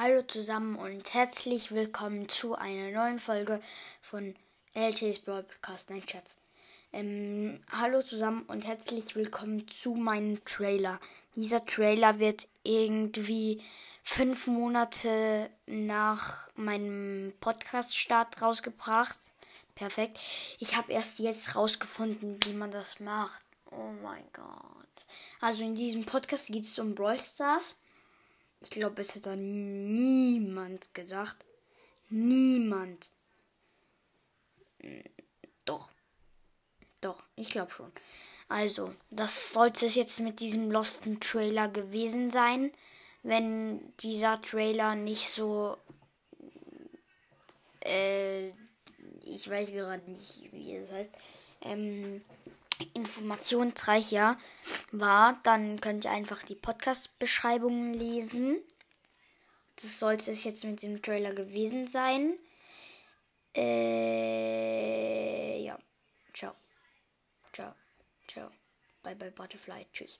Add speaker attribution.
Speaker 1: Hallo zusammen und herzlich willkommen zu einer neuen Folge von LT's Brawl Podcast. Nein, Schatz. Ähm, hallo zusammen und herzlich willkommen zu meinem Trailer. Dieser Trailer wird irgendwie fünf Monate nach meinem Podcast-Start rausgebracht. Perfekt. Ich habe erst jetzt rausgefunden, wie man das macht. Oh mein Gott. Also in diesem Podcast geht es um Brawl Stars. Ich glaube, es da niemand gesagt. Niemand. Hm, doch. Doch, ich glaube schon. Also, das sollte es jetzt mit diesem Losten Trailer gewesen sein. Wenn dieser Trailer nicht so. Äh, ich weiß gerade nicht, wie es heißt. Ähm, informationsreicher war, dann könnt ihr einfach die Podcast-Beschreibungen lesen. Das sollte es jetzt mit dem Trailer gewesen sein. Äh, ja. Ciao. Ciao. Ciao. Bye bye Butterfly. Tschüss.